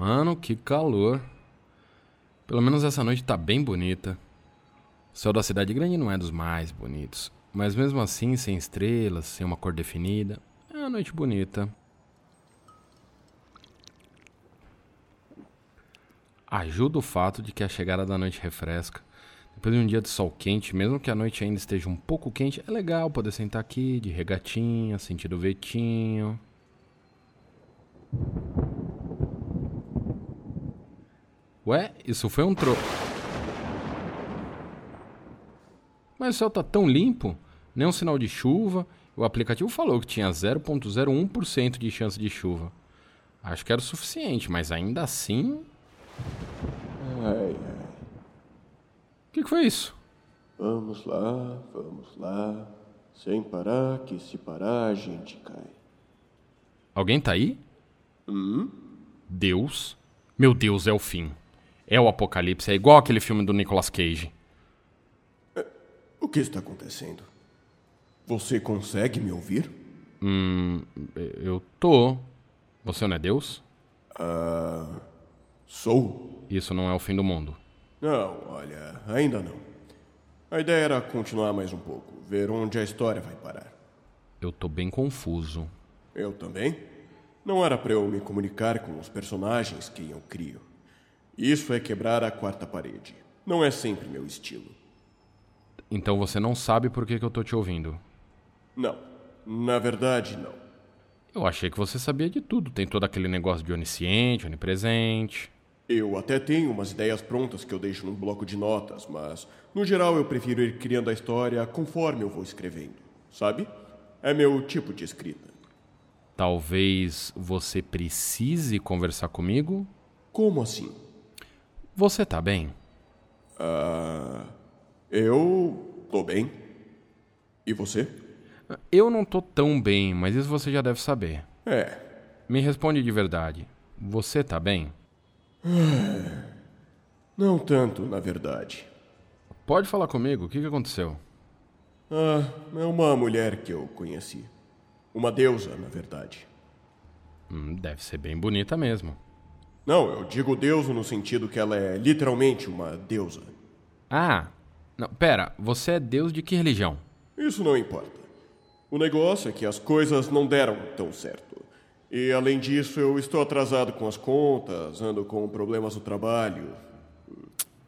Mano, que calor. Pelo menos essa noite tá bem bonita. O céu da cidade grande não é dos mais bonitos, mas mesmo assim, sem estrelas, sem uma cor definida, é uma noite bonita. Ajuda o fato de que a chegada da noite refresca. Depois de um dia de sol quente, mesmo que a noite ainda esteja um pouco quente, é legal poder sentar aqui de regatinha, sentir o ventinho. Ué, isso foi um tro. Mas o céu tá tão limpo, nem um sinal de chuva. O aplicativo falou que tinha 0,01% de chance de chuva. Acho que era o suficiente, mas ainda assim. Ai, ai. O que, que foi isso? Vamos lá, vamos lá. Sem parar, que se parar a gente cai. Alguém tá aí? Hum? Deus? Meu Deus, é o fim. É o apocalipse, é igual aquele filme do Nicolas Cage. O que está acontecendo? Você consegue me ouvir? Hum, eu tô. Você não é Deus? Ah. Sou? Isso não é o fim do mundo. Não, olha, ainda não. A ideia era continuar mais um pouco, ver onde a história vai parar. Eu tô bem confuso. Eu também? Não era para eu me comunicar com os personagens que eu crio. Isso é quebrar a quarta parede. Não é sempre meu estilo. Então você não sabe por que, que eu tô te ouvindo? Não. Na verdade, não. Eu achei que você sabia de tudo. Tem todo aquele negócio de onisciente, onipresente. Eu até tenho umas ideias prontas que eu deixo num bloco de notas, mas no geral eu prefiro ir criando a história conforme eu vou escrevendo, sabe? É meu tipo de escrita. Talvez você precise conversar comigo? Como assim? Você tá bem? Ah. eu. tô bem. E você? Eu não tô tão bem, mas isso você já deve saber. É. Me responde de verdade. Você tá bem? Não tanto, na verdade. Pode falar comigo, o que, que aconteceu? Ah, é uma mulher que eu conheci. Uma deusa, na verdade. Hum, deve ser bem bonita mesmo. Não, eu digo deusa no sentido que ela é literalmente uma deusa. Ah, não, pera, você é deus de que religião? Isso não importa. O negócio é que as coisas não deram tão certo. E além disso, eu estou atrasado com as contas, ando com problemas no trabalho.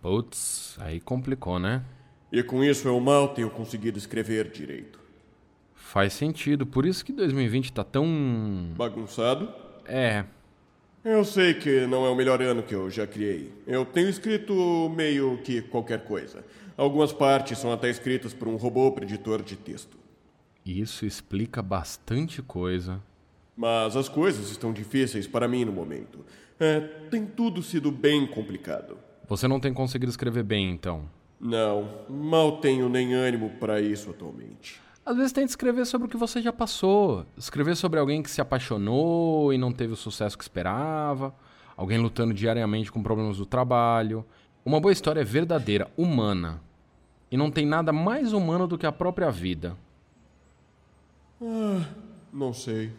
Putz, aí complicou, né? E com isso eu mal tenho conseguido escrever direito. Faz sentido, por isso que 2020 tá tão. Bagunçado? É. Eu sei que não é o melhor ano que eu já criei. Eu tenho escrito meio que qualquer coisa. Algumas partes são até escritas por um robô preditor de texto. Isso explica bastante coisa. Mas as coisas estão difíceis para mim no momento. É, tem tudo sido bem complicado. Você não tem conseguido escrever bem, então? Não, mal tenho nem ânimo para isso atualmente. Às vezes tenta escrever sobre o que você já passou. Escrever sobre alguém que se apaixonou e não teve o sucesso que esperava. Alguém lutando diariamente com problemas do trabalho. Uma boa história é verdadeira, humana. E não tem nada mais humano do que a própria vida. Ah, não sei.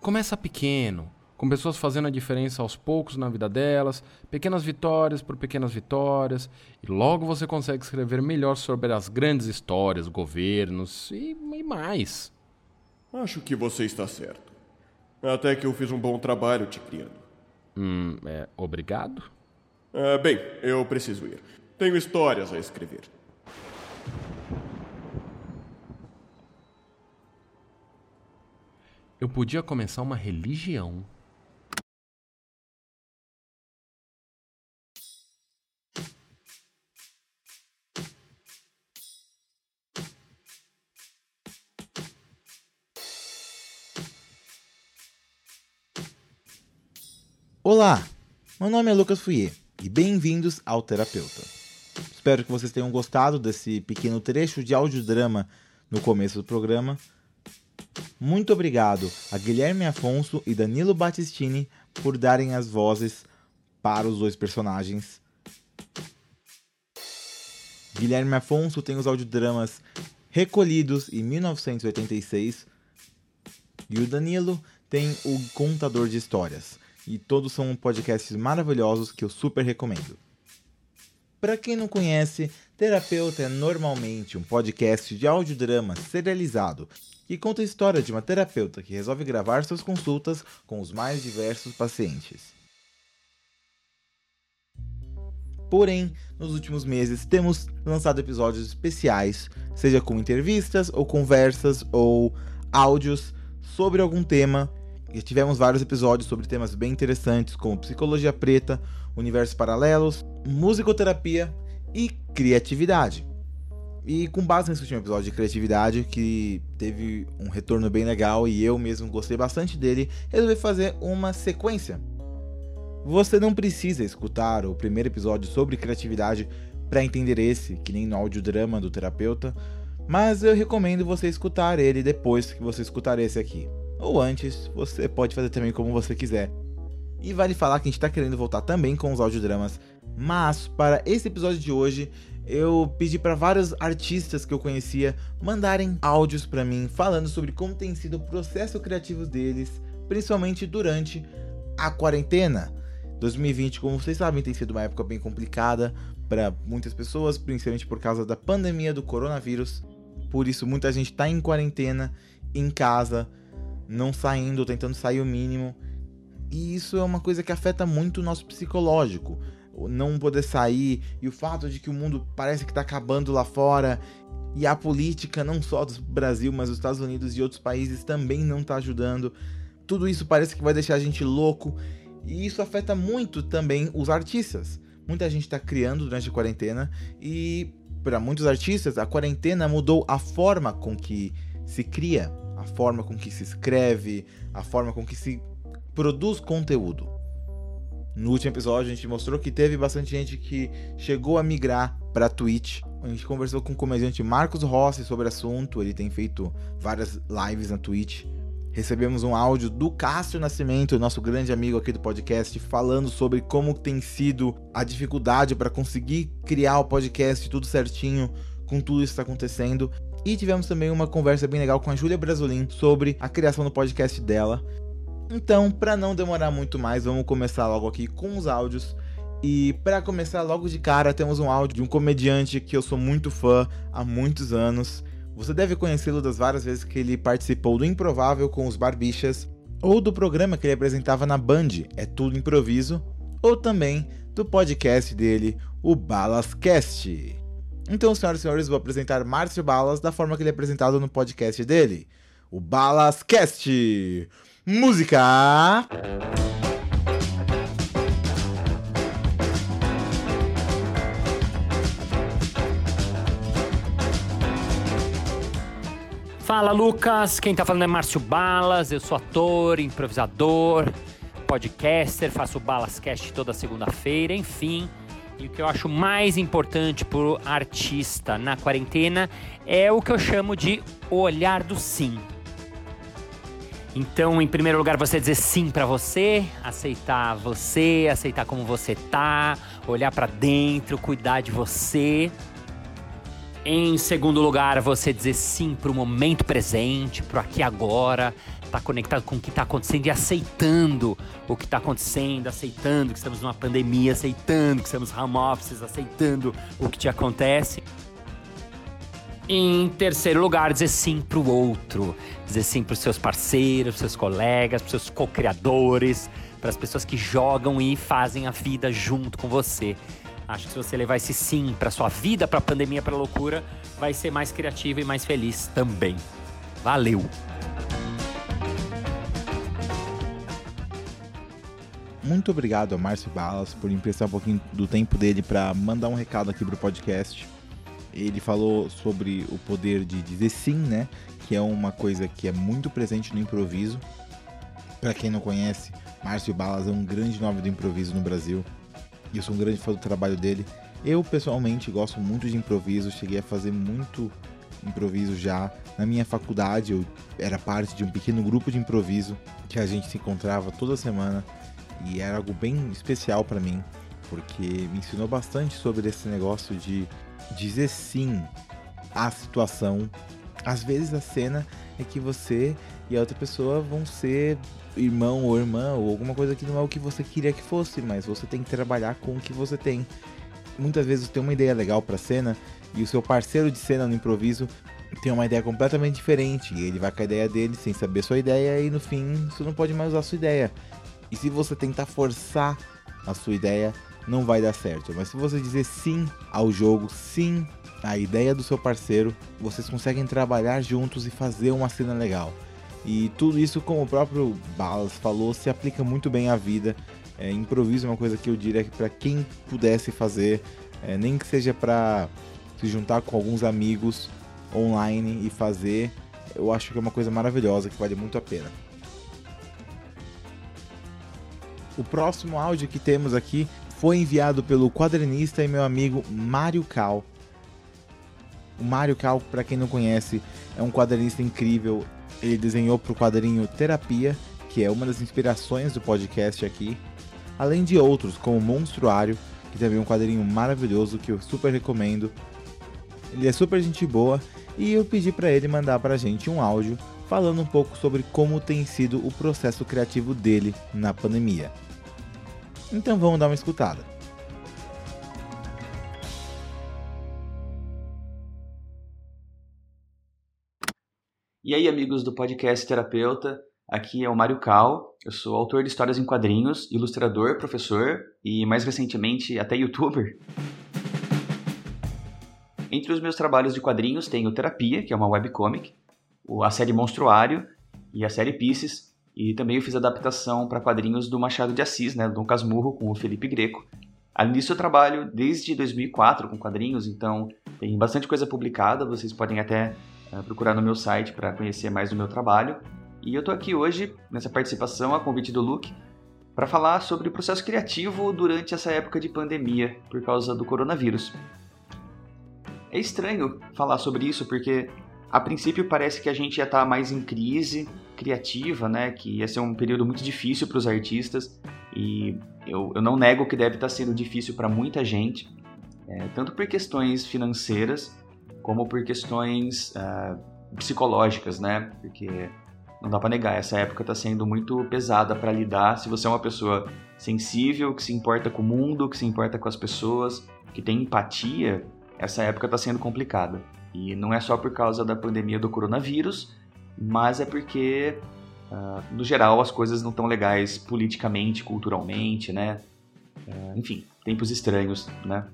Começa pequeno, com pessoas fazendo a diferença aos poucos na vida delas, pequenas vitórias por pequenas vitórias, e logo você consegue escrever melhor sobre as grandes histórias, governos e, e mais. Acho que você está certo. Até que eu fiz um bom trabalho te criando. Hum, é, obrigado? É, bem, eu preciso ir. Tenho histórias a escrever. Eu podia começar uma religião. Olá, meu nome é Lucas Fouier e bem-vindos ao Terapeuta. Espero que vocês tenham gostado desse pequeno trecho de audiodrama no começo do programa. Muito obrigado a Guilherme Afonso e Danilo Battistini por darem as vozes para os dois personagens. Guilherme Afonso tem os audiodramas recolhidos em 1986 e o Danilo tem o Contador de Histórias. E todos são podcasts maravilhosos que eu super recomendo. Para quem não conhece, Terapeuta é normalmente um podcast de audiodrama serializado que conta a história de uma terapeuta que resolve gravar suas consultas com os mais diversos pacientes. Porém, nos últimos meses temos lançado episódios especiais, seja com entrevistas ou conversas ou áudios sobre algum tema. E tivemos vários episódios sobre temas bem interessantes, como psicologia preta, universos paralelos, musicoterapia e criatividade. E com base nesse último episódio de criatividade, que teve um retorno bem legal e eu mesmo gostei bastante dele, resolvi fazer uma sequência você não precisa escutar o primeiro episódio sobre criatividade para entender esse, que nem no audiodrama do terapeuta, mas eu recomendo você escutar ele depois que você escutar esse aqui. Ou antes, você pode fazer também como você quiser. E vale falar que a gente está querendo voltar também com os audiodramas, mas para esse episódio de hoje eu pedi para vários artistas que eu conhecia mandarem áudios para mim falando sobre como tem sido o processo criativo deles, principalmente durante a quarentena. 2020, como vocês sabem, tem sido uma época bem complicada para muitas pessoas, principalmente por causa da pandemia do coronavírus. Por isso, muita gente está em quarentena, em casa, não saindo, tentando sair o mínimo. E isso é uma coisa que afeta muito o nosso psicológico. Não poder sair e o fato de que o mundo parece que está acabando lá fora e a política, não só do Brasil, mas dos Estados Unidos e outros países também não está ajudando. Tudo isso parece que vai deixar a gente louco e isso afeta muito também os artistas. Muita gente está criando durante a quarentena e para muitos artistas a quarentena mudou a forma com que se cria, a forma com que se escreve, a forma com que se produz conteúdo. No último episódio a gente mostrou que teve bastante gente que chegou a migrar para Twitch. A gente conversou com o comediante Marcos Rossi sobre o assunto, ele tem feito várias lives na Twitch recebemos um áudio do Cássio Nascimento, nosso grande amigo aqui do podcast, falando sobre como tem sido a dificuldade para conseguir criar o podcast tudo certinho com tudo isso que está acontecendo. E tivemos também uma conversa bem legal com a Júlia Brasolin sobre a criação do podcast dela. Então, para não demorar muito mais, vamos começar logo aqui com os áudios. E para começar logo de cara, temos um áudio de um comediante que eu sou muito fã há muitos anos. Você deve conhecê-lo das várias vezes que ele participou do Improvável com os Barbichas, ou do programa que ele apresentava na Band, É Tudo Improviso, ou também do podcast dele, o Balascast. Então, senhoras e senhores, vou apresentar Márcio Balas da forma que ele é apresentado no podcast dele, o Balascast. Música! Fala Lucas, quem tá falando é Márcio Balas, eu sou ator, improvisador, podcaster, faço o Balascast toda segunda-feira, enfim. E o que eu acho mais importante pro artista na quarentena é o que eu chamo de olhar do sim. Então, em primeiro lugar, você dizer sim para você, aceitar você, aceitar como você tá, olhar para dentro, cuidar de você. Em segundo lugar, você dizer sim para o momento presente, para aqui agora, tá conectado com o que está acontecendo e aceitando o que está acontecendo, aceitando que estamos numa pandemia, aceitando que estamos home offices, aceitando o que te acontece. Em terceiro lugar, dizer sim para o outro, dizer sim para os seus parceiros, para seus colegas, para seus co-criadores, para as pessoas que jogam e fazem a vida junto com você. Acho que se você levar esse sim para sua vida, para a pandemia, para loucura, vai ser mais criativo e mais feliz também. Valeu. Muito obrigado a Márcio Balas por emprestar um pouquinho do tempo dele para mandar um recado aqui pro podcast. Ele falou sobre o poder de dizer sim, né? Que é uma coisa que é muito presente no improviso. Para quem não conhece, Márcio Balas é um grande nome do improviso no Brasil eu sou um grande fã do trabalho dele. Eu pessoalmente gosto muito de improviso, cheguei a fazer muito improviso já. Na minha faculdade eu era parte de um pequeno grupo de improviso que a gente se encontrava toda semana e era algo bem especial para mim, porque me ensinou bastante sobre esse negócio de dizer sim à situação. Às vezes a cena é que você e a outra pessoa vão ser irmão ou irmã ou alguma coisa que não é o que você queria que fosse, mas você tem que trabalhar com o que você tem. Muitas vezes você tem uma ideia legal para cena e o seu parceiro de cena no improviso tem uma ideia completamente diferente e ele vai com a ideia dele sem saber sua ideia e no fim você não pode mais usar sua ideia. E se você tentar forçar a sua ideia, não vai dar certo. Mas se você dizer sim ao jogo, sim à ideia do seu parceiro, vocês conseguem trabalhar juntos e fazer uma cena legal. E tudo isso, como o próprio Balas falou, se aplica muito bem à vida. É, improviso é uma coisa que eu diria que para quem pudesse fazer, é, nem que seja para se juntar com alguns amigos online e fazer, eu acho que é uma coisa maravilhosa que vale muito a pena. O próximo áudio que temos aqui foi enviado pelo quadrinista e meu amigo Mário Cal. O Mário Cal, para quem não conhece, é um quadrinista incrível. Ele desenhou para o quadrinho Terapia, que é uma das inspirações do podcast aqui, além de outros, como Monstruário, que também é um quadrinho maravilhoso que eu super recomendo. Ele é super gente boa e eu pedi para ele mandar para a gente um áudio falando um pouco sobre como tem sido o processo criativo dele na pandemia. Então vamos dar uma escutada. E aí, amigos do podcast Terapeuta, aqui é o Mário Cal. Eu sou autor de histórias em quadrinhos, ilustrador, professor e, mais recentemente, até youtuber. Entre os meus trabalhos de quadrinhos tem o Terapia, que é uma webcomic, a série Monstruário e a série Pisces, e também eu fiz adaptação para quadrinhos do Machado de Assis, né, Dom Casmurro, com o Felipe Greco. Além disso, eu trabalho desde 2004 com quadrinhos, então tem bastante coisa publicada, vocês podem até uh, procurar no meu site para conhecer mais do meu trabalho. E eu estou aqui hoje, nessa participação, a convite do Luke, para falar sobre o processo criativo durante essa época de pandemia por causa do coronavírus. É estranho falar sobre isso porque a princípio parece que a gente ia estar tá mais em crise criativa, né? Que ia ser um período muito difícil para os artistas e eu, eu, não nego que deve estar tá sendo difícil para muita gente, é, tanto por questões financeiras como por questões uh, psicológicas, né? Porque não dá para negar, essa época está sendo muito pesada para lidar. Se você é uma pessoa sensível, que se importa com o mundo, que se importa com as pessoas, que tem empatia, essa época está sendo complicada. E não é só por causa da pandemia do coronavírus, mas é porque, uh, no geral, as coisas não estão legais politicamente, culturalmente, né? Uh, enfim, tempos estranhos, né?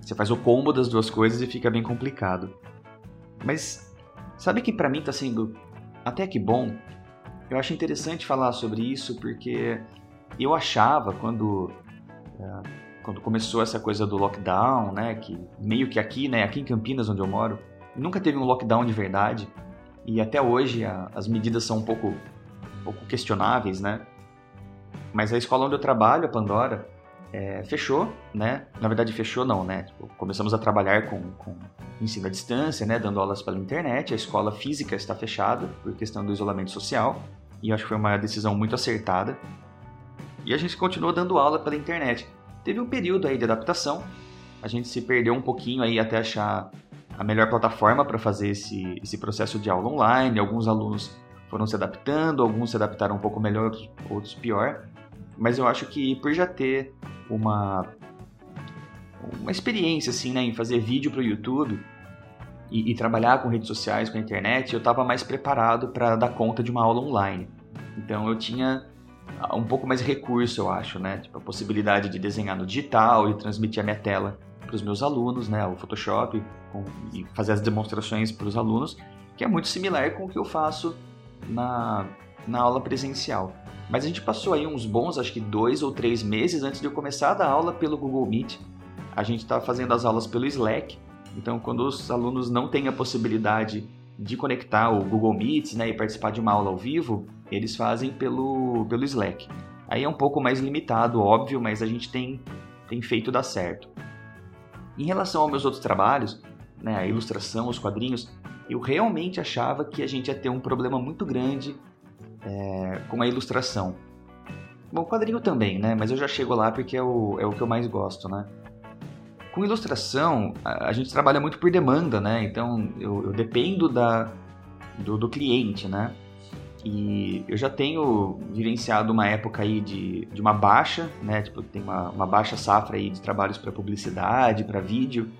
Você faz o combo das duas coisas e fica bem complicado. Mas sabe que para mim está sendo até que bom? Eu acho interessante falar sobre isso porque eu achava quando uh, quando começou essa coisa do lockdown, né, que meio que aqui, né, aqui em Campinas onde eu moro, nunca teve um lockdown de verdade e até hoje a, as medidas são um pouco, um pouco questionáveis, né? Mas a escola onde eu trabalho, a Pandora, é, fechou, né? Na verdade fechou não, né? Tipo, começamos a trabalhar com, com ensino à distância, né, dando aulas pela internet. A escola física está fechada por questão do isolamento social e acho que foi uma decisão muito acertada. E a gente continuou dando aula pela internet. Teve um período aí de adaptação, a gente se perdeu um pouquinho aí até achar a melhor plataforma para fazer esse, esse processo de aula online. Alguns alunos foram se adaptando, alguns se adaptaram um pouco melhor, outros pior. Mas eu acho que por já ter uma uma experiência assim, né, em fazer vídeo para o YouTube e, e, trabalhar com redes sociais, com a internet, eu estava mais preparado para dar conta de uma aula online. Então eu tinha um pouco mais recurso, eu acho, né? Tipo, a possibilidade de desenhar no digital e transmitir a minha tela para os meus alunos, né? O Photoshop com, e fazer as demonstrações para os alunos, que é muito similar com o que eu faço na, na aula presencial. Mas a gente passou aí uns bons, acho que dois ou três meses antes de eu começar a dar aula pelo Google Meet. A gente está fazendo as aulas pelo Slack. Então, quando os alunos não têm a possibilidade de conectar o Google Meet né, e participar de uma aula ao vivo, eles fazem pelo, pelo Slack. Aí é um pouco mais limitado, óbvio, mas a gente tem, tem feito dar certo. Em relação aos meus outros trabalhos, né, a ilustração, os quadrinhos, eu realmente achava que a gente ia ter um problema muito grande é, com a ilustração. Bom, quadrinho também, né? Mas eu já chego lá porque é o, é o que eu mais gosto, né? Com ilustração, a, a gente trabalha muito por demanda, né? Então, eu, eu dependo da, do, do cliente, né? E eu já tenho vivenciado uma época aí de, de uma baixa, né? Tipo, tem uma, uma baixa safra aí de trabalhos para publicidade, para vídeo,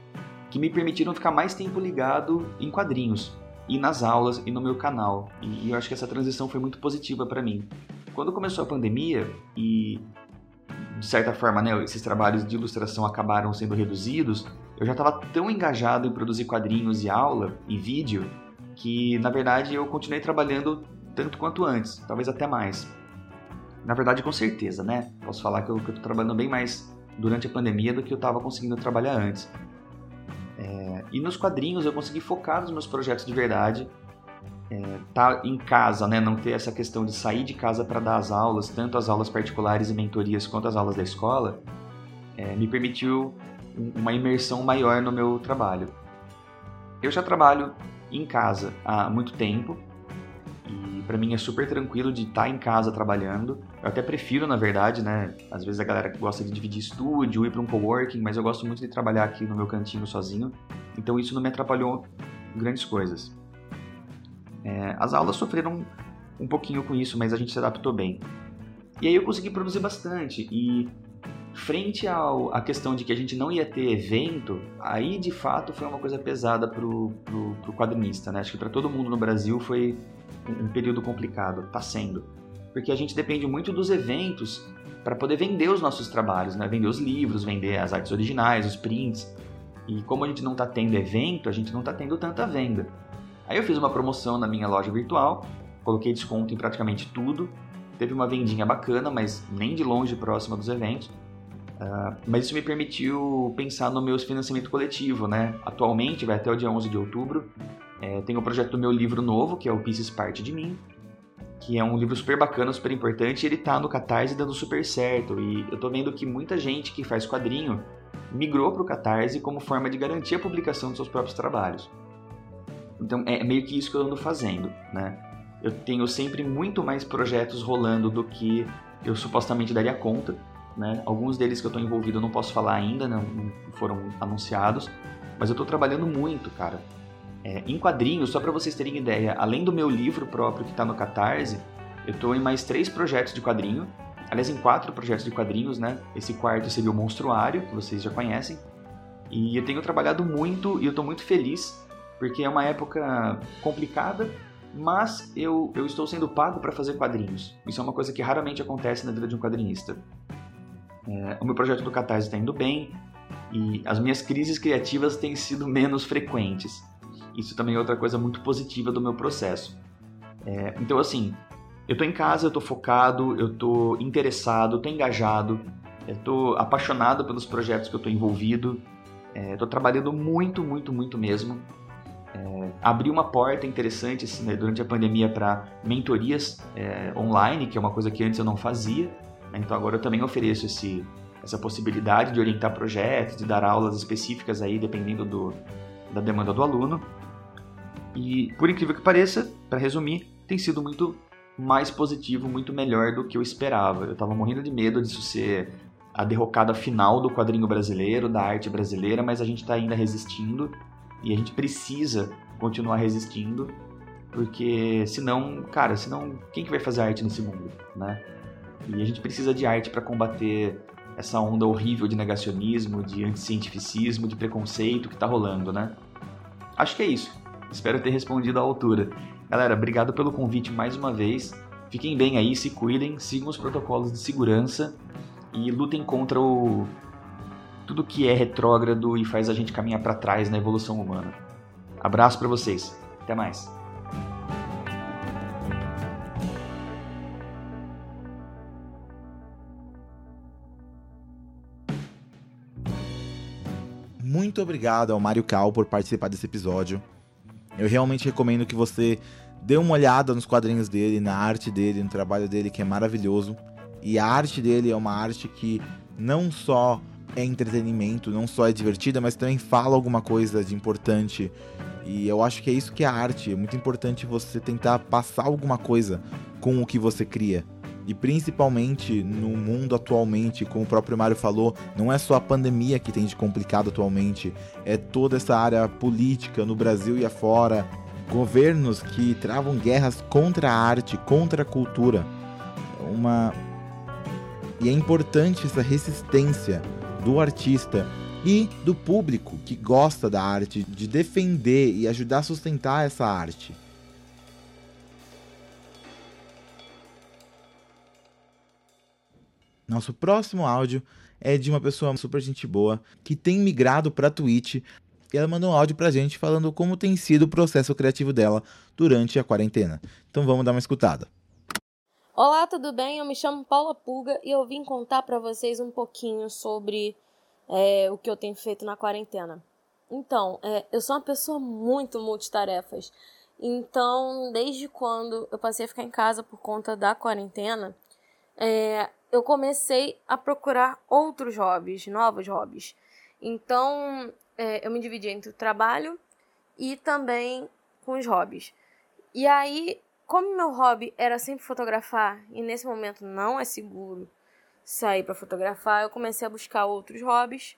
que me permitiram ficar mais tempo ligado em quadrinhos e nas aulas e no meu canal. E, eu acho que essa transição foi muito positiva para mim. Quando começou a pandemia e de certa forma, né, esses trabalhos de ilustração acabaram sendo reduzidos, eu já estava tão engajado em produzir quadrinhos e aula e vídeo que, na verdade, eu continuei trabalhando tanto quanto antes, talvez até mais. Na verdade, com certeza, né? Posso falar que eu, estou trabalhando bem mais durante a pandemia do que eu estava conseguindo trabalhar antes. É, e nos quadrinhos eu consegui focar nos meus projetos de verdade, é, tá em casa, né? Não ter essa questão de sair de casa para dar as aulas, tanto as aulas particulares e mentorias quanto as aulas da escola, é, me permitiu uma imersão maior no meu trabalho. Eu já trabalho em casa há muito tempo e para mim é super tranquilo de estar tá em casa trabalhando. Eu até prefiro, na verdade, né? Às vezes a galera gosta de dividir estúdio, ir para um coworking, mas eu gosto muito de trabalhar aqui no meu cantinho sozinho. Então isso não me atrapalhou grandes coisas. É, as aulas sofreram um pouquinho com isso, mas a gente se adaptou bem. E aí eu consegui produzir bastante e frente ao, à questão de que a gente não ia ter evento, aí de fato foi uma coisa pesada pro, pro, pro quadrinista, né? Acho que para todo mundo no Brasil foi um, período complicado, tá sendo. Porque a gente depende muito dos eventos para poder vender os nossos trabalhos, né? Vender os livros, vender as artes originais, os prints. E como a gente não está tendo evento, a gente não está tendo tanta venda. Aí eu fiz uma promoção na minha loja virtual, coloquei desconto em praticamente tudo. Teve uma vendinha bacana, mas nem de longe próxima dos eventos. Uh, mas isso me permitiu pensar no meu financiamento coletivo, né? Atualmente, vai até o dia 11 de outubro, é, tem o projeto do meu livro novo, que é o Pieces Parte de Mim, que é um livro super bacana, super importante, ele tá no Catarse dando super certo. E eu tô vendo que muita gente que faz quadrinho migrou pro Catarse como forma de garantir a publicação dos seus próprios trabalhos. Então é meio que isso que eu ando fazendo, né? Eu tenho sempre muito mais projetos rolando do que eu supostamente daria conta, né? Alguns deles que eu estou envolvido eu não posso falar ainda, não, não foram anunciados, mas eu estou trabalhando muito, cara. É, em quadrinhos, só para vocês terem ideia, além do meu livro próprio que está no Catarse, eu estou em mais três projetos de quadrinho, aliás, em quatro projetos de quadrinhos, né? Esse quarto seria o Monstruário, que vocês já conhecem, e eu tenho trabalhado muito e eu estou muito feliz, porque é uma época complicada, mas eu, eu estou sendo pago para fazer quadrinhos. Isso é uma coisa que raramente acontece na vida de um quadrinista. É, o meu projeto do Catarse está indo bem e as minhas crises criativas têm sido menos frequentes. Isso também é outra coisa muito positiva do meu processo. É, então, assim, eu estou em casa, eu estou focado, eu estou interessado, estou engajado, estou apaixonado pelos projetos que eu envolvido, estou é, trabalhando muito, muito, muito mesmo. É, abri uma porta interessante assim, né, durante a pandemia para mentorias é, online, que é uma coisa que antes eu não fazia. Né? Então agora eu também ofereço esse, essa possibilidade de orientar projetos, de dar aulas específicas aí, dependendo do, da demanda do aluno. E por incrível que pareça, para resumir, tem sido muito mais positivo, muito melhor do que eu esperava. Eu estava morrendo de medo disso ser a derrocada final do quadrinho brasileiro, da arte brasileira, mas a gente está ainda resistindo e a gente precisa continuar resistindo, porque senão, cara, senão quem que vai fazer arte nesse mundo, né? E a gente precisa de arte para combater essa onda horrível de negacionismo, de anticientificismo, de preconceito que tá rolando, né? Acho que é isso. Espero ter respondido à altura. Galera, obrigado pelo convite mais uma vez. Fiquem bem aí, se cuidem, sigam os protocolos de segurança e lutem contra o tudo que é retrógrado e faz a gente caminhar para trás na evolução humana. Abraço para vocês. Até mais. muito obrigado ao Mário Cal por participar desse episódio. Eu realmente recomendo que você dê uma olhada nos quadrinhos dele, na arte dele, no trabalho dele, que é maravilhoso. E a arte dele é uma arte que não só é entretenimento, não só é divertida, mas também fala alguma coisa de importante. E eu acho que é isso que é arte. É muito importante você tentar passar alguma coisa com o que você cria. E principalmente no mundo atualmente, como o próprio Mário falou, não é só a pandemia que tem de complicado atualmente, é toda essa área política no Brasil e afora, governos que travam guerras contra a arte, contra a cultura. Uma e é importante essa resistência do artista e do público que gosta da arte, de defender e ajudar a sustentar essa arte. Nosso próximo áudio é de uma pessoa super gente boa que tem migrado para Twitch. E ela mandou um áudio pra gente falando como tem sido o processo criativo dela durante a quarentena. Então vamos dar uma escutada. Olá, tudo bem? Eu me chamo Paula Pulga e eu vim contar para vocês um pouquinho sobre é, o que eu tenho feito na quarentena. Então, é, eu sou uma pessoa muito multitarefas. Então, desde quando eu passei a ficar em casa por conta da quarentena, é, eu comecei a procurar outros hobbies, novos hobbies. Então, é, eu me dividi entre o trabalho e também com os hobbies. E aí, como meu hobby era sempre fotografar e nesse momento não é seguro sair para fotografar, eu comecei a buscar outros hobbies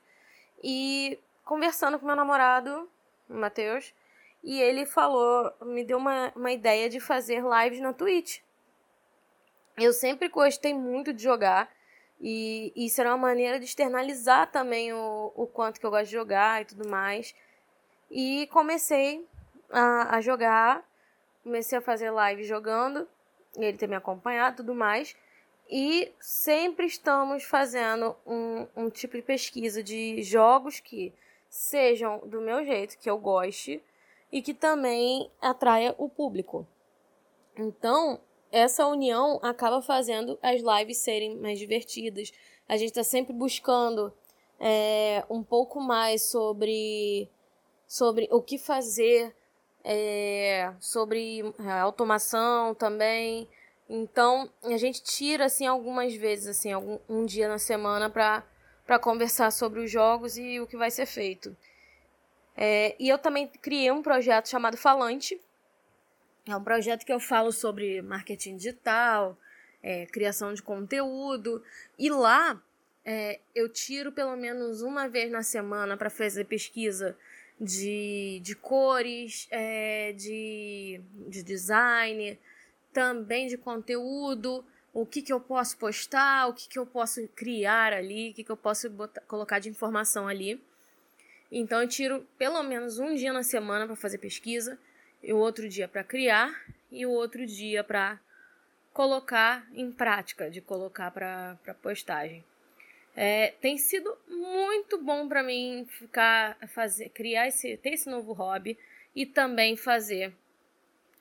e conversando com meu namorado, Matheus, e ele falou, me deu uma, uma ideia de fazer lives na Twitch. Eu sempre gostei muito de jogar e isso era uma maneira de externalizar também o, o quanto que eu gosto de jogar e tudo mais. E comecei a, a jogar, comecei a fazer live jogando, ele tem me acompanhado tudo mais. E sempre estamos fazendo um, um tipo de pesquisa de jogos que sejam do meu jeito, que eu goste e que também atraia o público. Então, essa união acaba fazendo as lives serem mais divertidas. A gente está sempre buscando é, um pouco mais sobre, sobre o que fazer, é, sobre automação também. Então, a gente tira assim algumas vezes assim, algum, um dia na semana para para conversar sobre os jogos e o que vai ser feito. É, e eu também criei um projeto chamado Falante, é um projeto que eu falo sobre marketing digital, é, criação de conteúdo. E lá é, eu tiro pelo menos uma vez na semana para fazer pesquisa de, de cores, é, de, de design, também de conteúdo, o que, que eu posso postar, o que, que eu posso criar ali, o que, que eu posso botar, colocar de informação ali. Então eu tiro pelo menos um dia na semana para fazer pesquisa e o outro dia para criar e o outro dia para colocar em prática, de colocar para postagem. É, tem sido muito bom para mim ficar fazer, criar esse, ter esse novo hobby e também fazer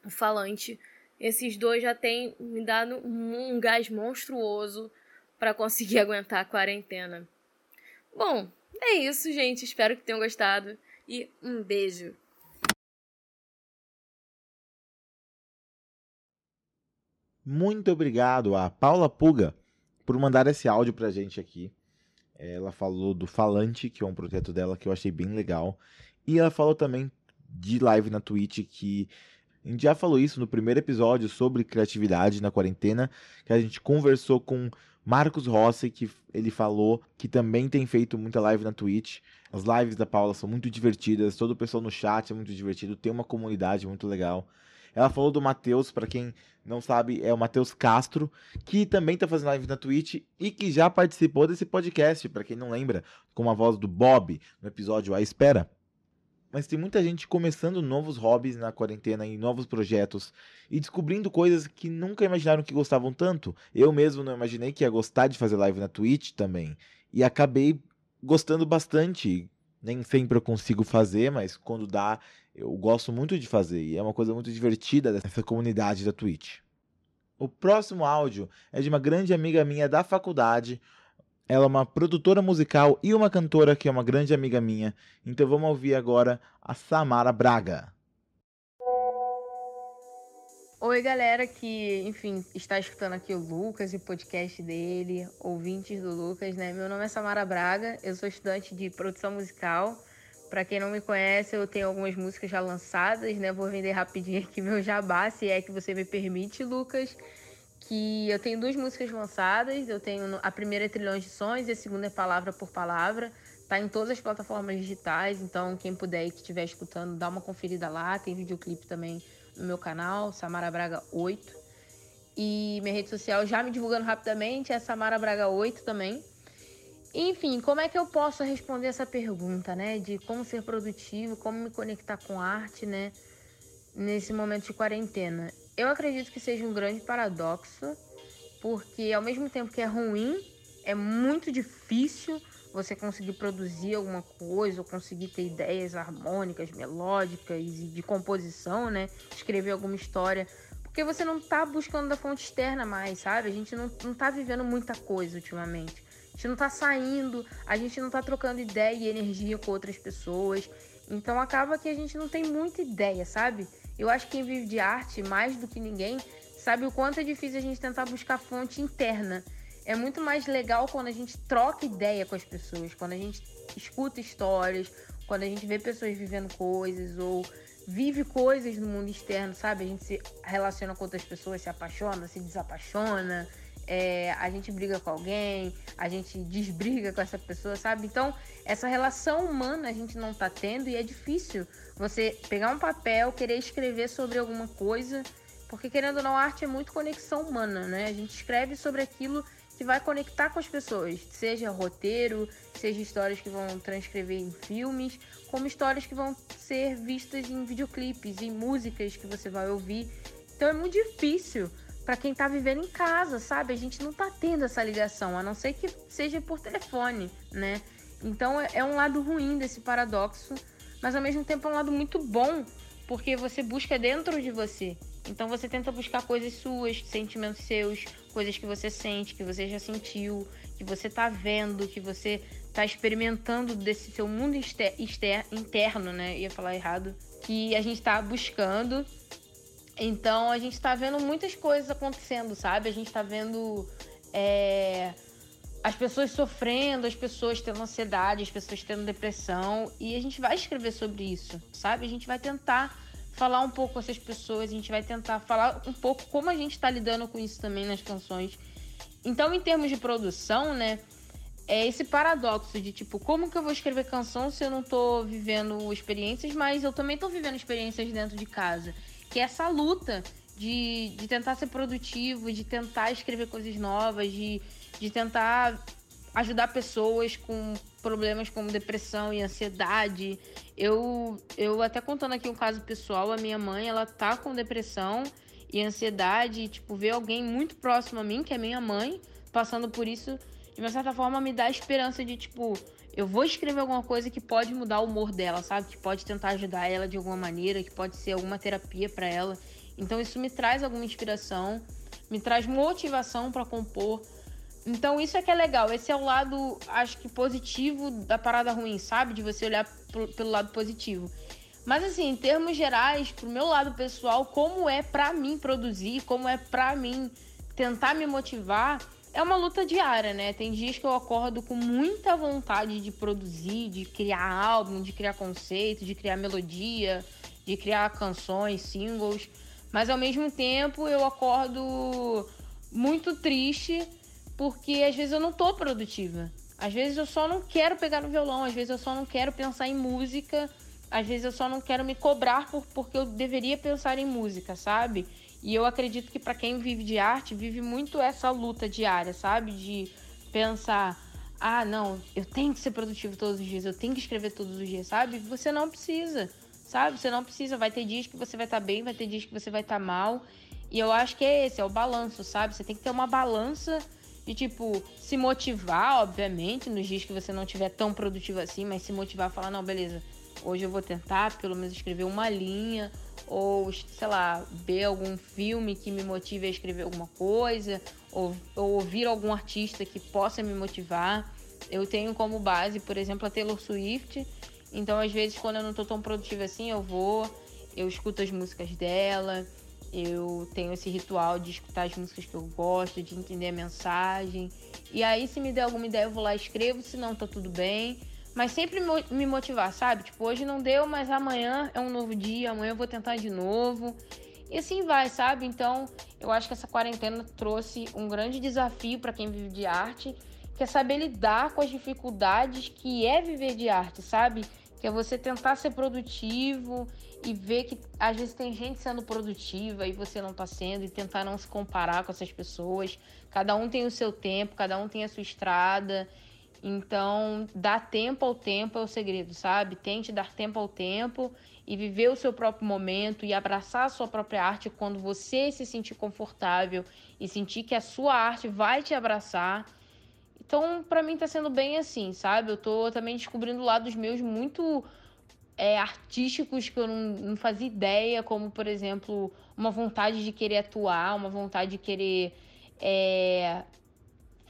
o falante. Esses dois já têm me dado um gás monstruoso para conseguir aguentar a quarentena. Bom, é isso, gente. Espero que tenham gostado e um beijo. Muito obrigado a Paula Puga por mandar esse áudio pra gente aqui. Ela falou do Falante, que é um projeto dela que eu achei bem legal. E ela falou também de live na Twitch, que a gente já falou isso no primeiro episódio sobre criatividade na quarentena, que a gente conversou com Marcos Rossi, que ele falou que também tem feito muita live na Twitch. As lives da Paula são muito divertidas, todo o pessoal no chat é muito divertido, tem uma comunidade muito legal. Ela falou do Matheus, para quem não sabe, é o Matheus Castro, que também tá fazendo live na Twitch e que já participou desse podcast, para quem não lembra, com a voz do Bob no episódio A Espera. Mas tem muita gente começando novos hobbies na quarentena e novos projetos e descobrindo coisas que nunca imaginaram que gostavam tanto. Eu mesmo não imaginei que ia gostar de fazer live na Twitch também. E acabei gostando bastante. Nem sempre eu consigo fazer, mas quando dá, eu gosto muito de fazer e é uma coisa muito divertida dessa comunidade da Twitch. O próximo áudio é de uma grande amiga minha da faculdade. Ela é uma produtora musical e uma cantora que é uma grande amiga minha. Então vamos ouvir agora a Samara Braga. Oi, galera que, enfim, está escutando aqui o Lucas e o podcast dele, ouvintes do Lucas, né? Meu nome é Samara Braga, eu sou estudante de produção musical para quem não me conhece, eu tenho algumas músicas já lançadas, né? Vou vender rapidinho aqui meu jabá, se é que você me permite, Lucas. Que eu tenho duas músicas lançadas. Eu tenho a primeira é Trilhões de Sons e a segunda é Palavra por Palavra. Tá em todas as plataformas digitais, então quem puder e que estiver escutando, dá uma conferida lá. Tem videoclipe também no meu canal, Samara Braga 8. E minha rede social, já me divulgando rapidamente, é Samara Braga 8 também. Enfim, como é que eu posso responder essa pergunta, né? De como ser produtivo, como me conectar com arte, né? Nesse momento de quarentena. Eu acredito que seja um grande paradoxo, porque ao mesmo tempo que é ruim, é muito difícil você conseguir produzir alguma coisa, ou conseguir ter ideias harmônicas, melódicas e de composição, né? Escrever alguma história. Porque você não tá buscando da fonte externa mais, sabe? A gente não, não tá vivendo muita coisa ultimamente. Gente não tá saindo, a gente não tá trocando ideia e energia com outras pessoas. Então acaba que a gente não tem muita ideia, sabe? Eu acho que quem vive de arte, mais do que ninguém, sabe o quanto é difícil a gente tentar buscar fonte interna. É muito mais legal quando a gente troca ideia com as pessoas, quando a gente escuta histórias, quando a gente vê pessoas vivendo coisas ou vive coisas no mundo externo, sabe? A gente se relaciona com outras pessoas, se apaixona, se desapaixona é, a gente briga com alguém, a gente desbriga com essa pessoa, sabe? Então, essa relação humana a gente não tá tendo e é difícil você pegar um papel, querer escrever sobre alguma coisa, porque querendo ou não, arte é muito conexão humana, né? A gente escreve sobre aquilo que vai conectar com as pessoas, seja roteiro, seja histórias que vão transcrever em filmes, como histórias que vão ser vistas em videoclipes, em músicas que você vai ouvir. Então é muito difícil para quem tá vivendo em casa, sabe? A gente não tá tendo essa ligação, a não ser que seja por telefone, né? Então é, é um lado ruim desse paradoxo, mas ao mesmo tempo é um lado muito bom, porque você busca dentro de você. Então você tenta buscar coisas suas, sentimentos seus, coisas que você sente, que você já sentiu, que você tá vendo, que você tá experimentando desse seu mundo exter interno, né? Ia falar errado. Que a gente tá buscando então a gente tá vendo muitas coisas acontecendo, sabe? A gente tá vendo é, as pessoas sofrendo, as pessoas tendo ansiedade, as pessoas tendo depressão. E a gente vai escrever sobre isso, sabe? A gente vai tentar falar um pouco com essas pessoas, a gente vai tentar falar um pouco como a gente tá lidando com isso também nas canções. Então, em termos de produção, né? É esse paradoxo de tipo, como que eu vou escrever canção se eu não tô vivendo experiências, mas eu também tô vivendo experiências dentro de casa que é essa luta de, de tentar ser produtivo, de tentar escrever coisas novas, de, de tentar ajudar pessoas com problemas como depressão e ansiedade. Eu, eu até contando aqui um caso pessoal, a minha mãe, ela tá com depressão e ansiedade, e, tipo, ver alguém muito próximo a mim, que é minha mãe, passando por isso, de uma certa forma me dá esperança de, tipo, eu vou escrever alguma coisa que pode mudar o humor dela, sabe? Que pode tentar ajudar ela de alguma maneira, que pode ser alguma terapia para ela. Então isso me traz alguma inspiração, me traz motivação para compor. Então isso é que é legal. Esse é o lado, acho que positivo da parada ruim, sabe? De você olhar pelo lado positivo. Mas assim, em termos gerais, pro meu lado pessoal, como é para mim produzir, como é para mim tentar me motivar, é uma luta diária, né? Tem dias que eu acordo com muita vontade de produzir, de criar álbum, de criar conceito, de criar melodia, de criar canções, singles. Mas ao mesmo tempo eu acordo muito triste porque às vezes eu não tô produtiva. Às vezes eu só não quero pegar no violão, às vezes eu só não quero pensar em música, às vezes eu só não quero me cobrar por, porque eu deveria pensar em música, sabe? E eu acredito que para quem vive de arte, vive muito essa luta diária, sabe? De pensar, ah, não, eu tenho que ser produtivo todos os dias, eu tenho que escrever todos os dias, sabe? Você não precisa, sabe? Você não precisa. Vai ter dias que você vai estar tá bem, vai ter dias que você vai estar tá mal. E eu acho que é esse, é o balanço, sabe? Você tem que ter uma balança de, tipo, se motivar, obviamente, nos dias que você não estiver tão produtivo assim, mas se motivar, falar, não, beleza, hoje eu vou tentar pelo menos escrever uma linha ou sei lá, ver algum filme que me motive a escrever alguma coisa, ou, ou ouvir algum artista que possa me motivar. Eu tenho como base, por exemplo, a Taylor Swift. Então, às vezes, quando eu não estou tão produtiva assim, eu vou, eu escuto as músicas dela, eu tenho esse ritual de escutar as músicas que eu gosto, de entender a mensagem. E aí, se me der alguma ideia, eu vou lá e escrevo, se não, tá tudo bem. Mas sempre me motivar, sabe? Tipo, hoje não deu, mas amanhã é um novo dia, amanhã eu vou tentar de novo. E assim vai, sabe? Então, eu acho que essa quarentena trouxe um grande desafio para quem vive de arte, que é saber lidar com as dificuldades que é viver de arte, sabe? Que é você tentar ser produtivo e ver que às vezes tem gente sendo produtiva e você não está sendo, e tentar não se comparar com essas pessoas. Cada um tem o seu tempo, cada um tem a sua estrada. Então, dar tempo ao tempo é o segredo, sabe? Tente dar tempo ao tempo e viver o seu próprio momento e abraçar a sua própria arte quando você se sentir confortável e sentir que a sua arte vai te abraçar. Então, para mim tá sendo bem assim, sabe? Eu tô também descobrindo lados meus muito é, artísticos que eu não, não fazia ideia, como, por exemplo, uma vontade de querer atuar, uma vontade de querer é,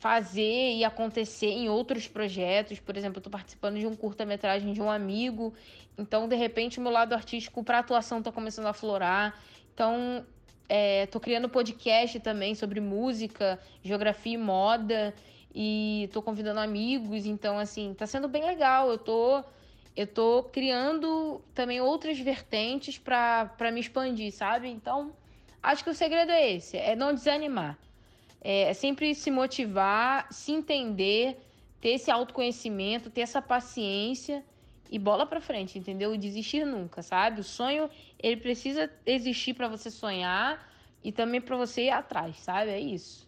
fazer e acontecer em outros projetos. Por exemplo, eu tô participando de um curta-metragem de um amigo então, de repente, o meu lado artístico para atuação está começando a florar. Então, é, tô criando podcast também sobre música, geografia e moda. E tô convidando amigos. Então, assim, tá sendo bem legal. Eu tô, eu tô criando também outras vertentes para me expandir, sabe? Então, acho que o segredo é esse: é não desanimar. É, sempre se motivar, se entender, ter esse autoconhecimento, ter essa paciência e bola para frente, entendeu? E desistir nunca, sabe? O sonho, ele precisa existir para você sonhar e também para você ir atrás, sabe? É isso.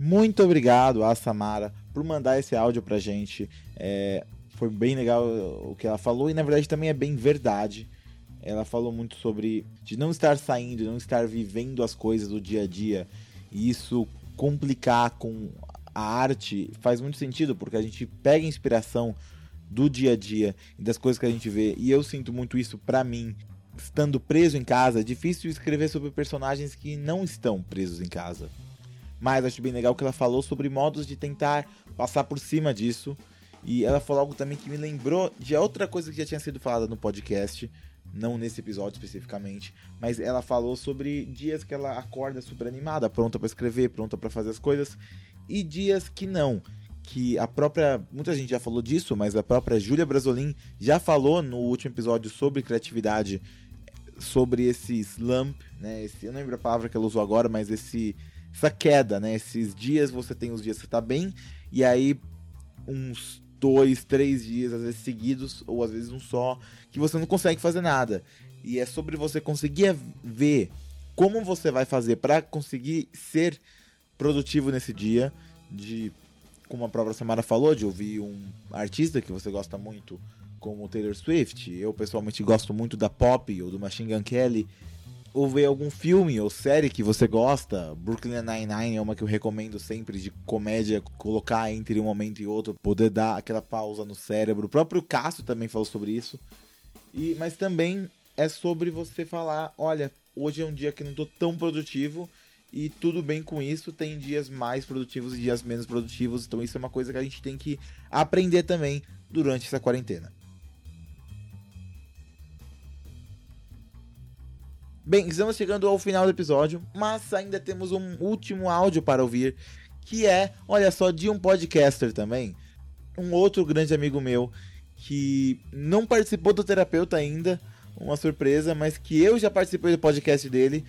Muito obrigado a Samara por mandar esse áudio pra gente. É, foi bem legal o que ela falou e na verdade também é bem verdade. Ela falou muito sobre de não estar saindo, não estar vivendo as coisas do dia a dia. E isso complicar com a arte faz muito sentido, porque a gente pega inspiração do dia a dia e das coisas que a gente vê. E eu sinto muito isso para mim. Estando preso em casa, é difícil escrever sobre personagens que não estão presos em casa. Mas acho bem legal que ela falou sobre modos de tentar passar por cima disso. E ela falou algo também que me lembrou de outra coisa que já tinha sido falada no podcast, não nesse episódio especificamente, mas ela falou sobre dias que ela acorda super animada, pronta para escrever, pronta para fazer as coisas, e dias que não. Que a própria. Muita gente já falou disso, mas a própria Júlia Brasolin já falou no último episódio sobre criatividade, sobre esse slump, né? Esse, eu não lembro a palavra que ela usou agora, mas esse, essa queda, né? Esses dias você tem os dias que você tá bem, e aí uns dois, três dias, às vezes seguidos, ou às vezes um só, que você não consegue fazer nada. E é sobre você conseguir ver como você vai fazer para conseguir ser produtivo nesse dia, de como a própria Samara falou, de ouvir um artista que você gosta muito, como Taylor Swift. Eu pessoalmente gosto muito da Pop ou do Machine Gun Kelly ou ver algum filme ou série que você gosta. Brooklyn Nine-Nine é uma que eu recomendo sempre de comédia, colocar entre um momento e outro, poder dar aquela pausa no cérebro. O próprio Cássio também falou sobre isso. E, mas também é sobre você falar, olha, hoje é um dia que não estou tão produtivo e tudo bem com isso, tem dias mais produtivos e dias menos produtivos, então isso é uma coisa que a gente tem que aprender também durante essa quarentena. Bem, estamos chegando ao final do episódio, mas ainda temos um último áudio para ouvir, que é, olha só, de um podcaster também, um outro grande amigo meu que não participou do terapeuta ainda, uma surpresa, mas que eu já participei do podcast dele,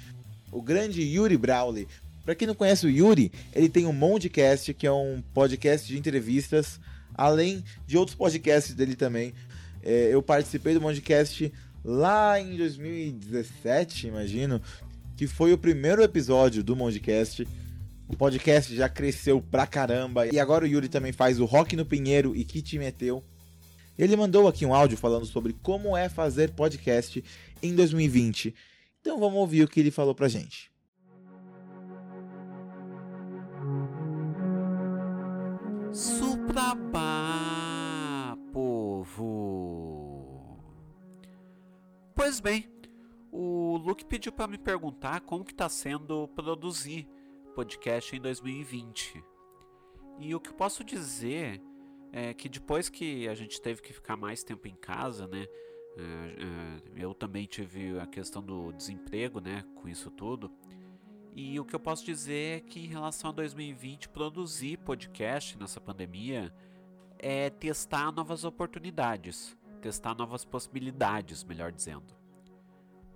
o grande Yuri Brawley. Para quem não conhece o Yuri, ele tem um Mondcast, que é um podcast de entrevistas, além de outros podcasts dele também. É, eu participei do Mondcast lá em 2017, imagino, que foi o primeiro episódio do Mondcast. O podcast já cresceu pra caramba. E agora o Yuri também faz o Rock no Pinheiro e Que Te Meteu. Ele mandou aqui um áudio falando sobre como é fazer podcast em 2020. Então vamos ouvir o que ele falou pra gente. Suprabá, povo. Pois bem, o Luke pediu para me perguntar como que está sendo produzir podcast em 2020. E o que eu posso dizer é que depois que a gente teve que ficar mais tempo em casa, né? É, é, eu também tive a questão do desemprego, né? Com isso tudo. E o que eu posso dizer é que em relação a 2020, produzir podcast nessa pandemia é testar novas oportunidades testar novas possibilidades, melhor dizendo.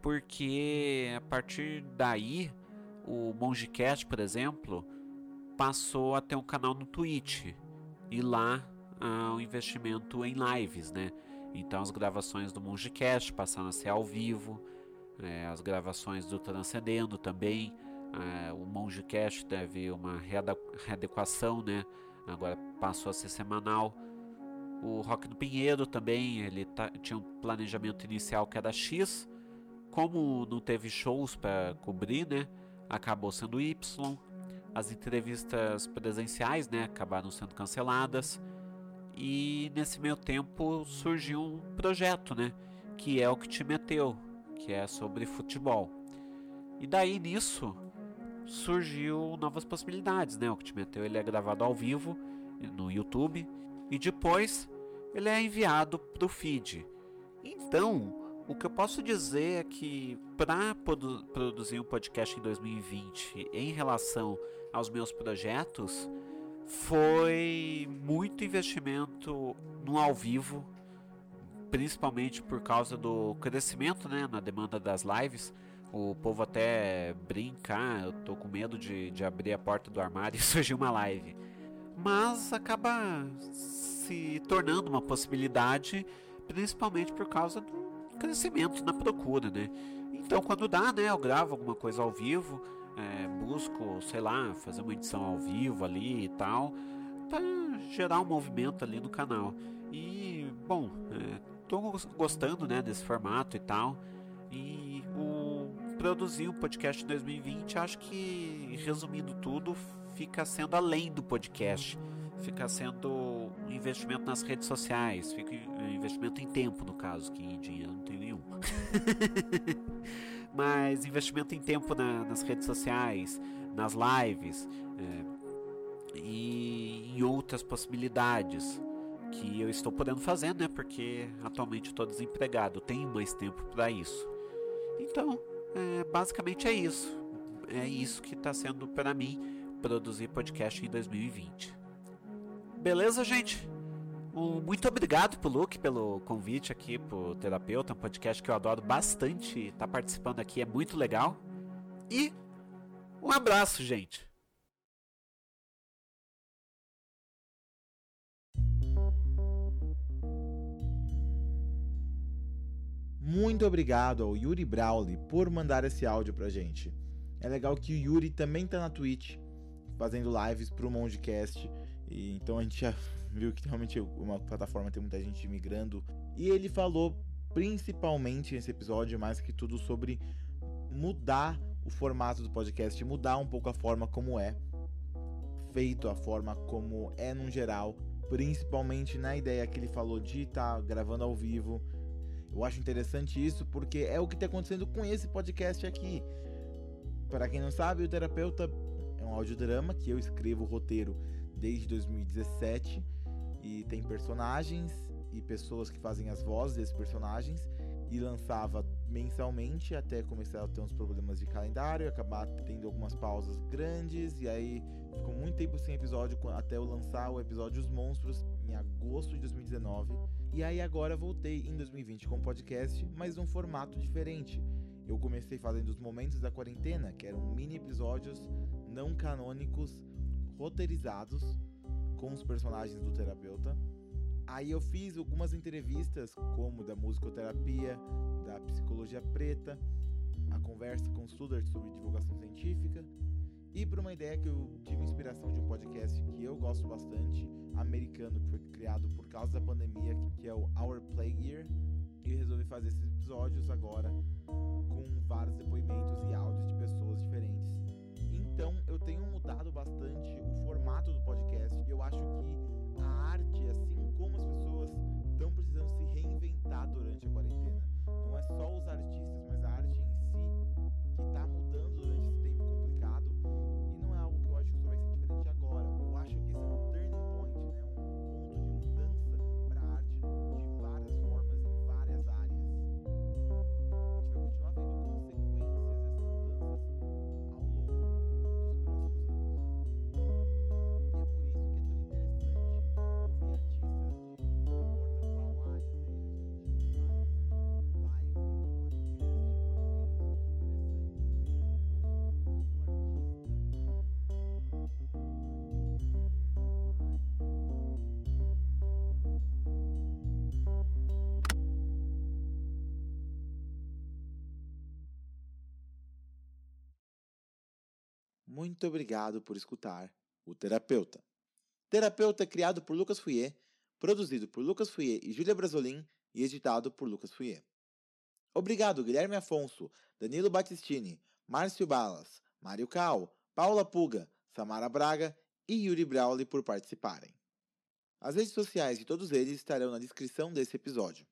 porque a partir daí o Mongecast, por exemplo, passou a ter um canal no Twitch e lá há um investimento em lives, né? Então as gravações do Mongecast passaram a ser ao vivo, é, as gravações do Transcendendo também, é, o Mongecast teve uma readequação, né? Agora passou a ser semanal. O Rock do Pinheiro também, ele tá, tinha um planejamento inicial que era X, como não teve shows para cobrir, né? Acabou sendo Y. As entrevistas presenciais, né, acabaram sendo canceladas. E nesse meio tempo surgiu um projeto, né, que é o que te meteu, que é sobre futebol. E daí nisso surgiu novas possibilidades, né? O que te meteu ele é gravado ao vivo no YouTube e depois ele é enviado para o feed. Então, o que eu posso dizer é que para produ produzir um podcast em 2020 em relação aos meus projetos foi muito investimento no ao vivo, principalmente por causa do crescimento né, na demanda das lives. O povo até brinca, ah, eu tô com medo de, de abrir a porta do armário e surgir uma live. Mas acaba se tornando uma possibilidade, principalmente por causa do crescimento na procura, né? Então, quando dá, né, eu gravo alguma coisa ao vivo, é, busco, sei lá, fazer uma edição ao vivo ali e tal, para gerar um movimento ali no canal. E, bom, é, tô gostando, né, desse formato e tal. E o produzir o podcast 2020, acho que, resumindo tudo, fica sendo além do podcast fica sendo um investimento nas redes sociais, fica um investimento em tempo, no caso, que em dinheiro não tem nenhum. Mas investimento em tempo na, nas redes sociais, nas lives é, e em outras possibilidades que eu estou podendo fazer, né? Porque atualmente estou desempregado, tenho mais tempo para isso. Então, é, basicamente é isso. É isso que está sendo para mim produzir podcast em 2020. Beleza, gente? muito obrigado pro Luke pelo convite aqui pro Terapeuta, um podcast que eu adoro bastante. Tá participando aqui é muito legal. E um abraço, gente. Muito obrigado ao Yuri Brawley por mandar esse áudio pra gente. É legal que o Yuri também tá na Twitch, fazendo lives pro Mondcast e, então a gente já viu que realmente uma plataforma tem muita gente migrando. E ele falou principalmente nesse episódio, mais que tudo, sobre mudar o formato do podcast, mudar um pouco a forma como é feito, a forma como é no geral, principalmente na ideia que ele falou de estar tá gravando ao vivo. Eu acho interessante isso porque é o que está acontecendo com esse podcast aqui. Para quem não sabe, o terapeuta é um audiodrama que eu escrevo o roteiro desde 2017 e tem personagens e pessoas que fazem as vozes desses personagens e lançava mensalmente até começar a ter uns problemas de calendário acabar tendo algumas pausas grandes e aí ficou muito tempo sem episódio até eu lançar o episódio Os Monstros em agosto de 2019 e aí agora voltei em 2020 com o podcast, mas num formato diferente. Eu comecei fazendo os momentos da quarentena, que eram mini episódios não canônicos roteirizados com os personagens do terapeuta. Aí eu fiz algumas entrevistas, como da musicoterapia, da psicologia preta, a conversa com Studart sobre divulgação científica e para uma ideia que eu tive inspiração de um podcast que eu gosto bastante, americano, que foi criado por causa da pandemia, que é o Our Play Year. E resolvi fazer esses episódios agora com vários depoimentos e áudios de pessoas diferentes. Então eu tenho mudado bastante o formato do podcast e eu acho que a arte, assim como as pessoas estão precisando se reinventar durante a quarentena, não é só os artistas, mas a arte em si que está mudando durante muito obrigado por escutar o Terapeuta. Terapeuta é criado por Lucas Fouier, produzido por Lucas Fouier e Júlia Brasolin e editado por Lucas Fouier. Obrigado Guilherme Afonso, Danilo Battistini, Márcio Balas, Mário Cal, Paula Puga, Samara Braga e Yuri Brauli por participarem. As redes sociais de todos eles estarão na descrição desse episódio.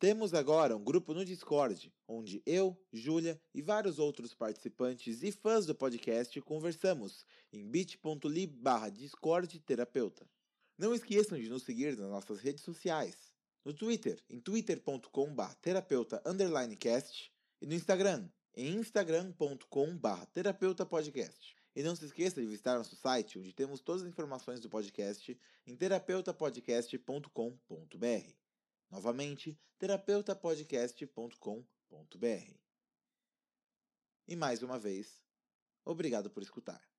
Temos agora um grupo no Discord, onde eu, Júlia e vários outros participantes e fãs do podcast conversamos em bit.ly barra Discord Terapeuta. Não esqueçam de nos seguir nas nossas redes sociais. No Twitter, em twitter.com terapeuta cast e no Instagram, em instagram.com terapeuta podcast. E não se esqueça de visitar nosso site, onde temos todas as informações do podcast em terapeutapodcast.com.br. Novamente, terapeutapodcast.com.br. E mais uma vez, obrigado por escutar.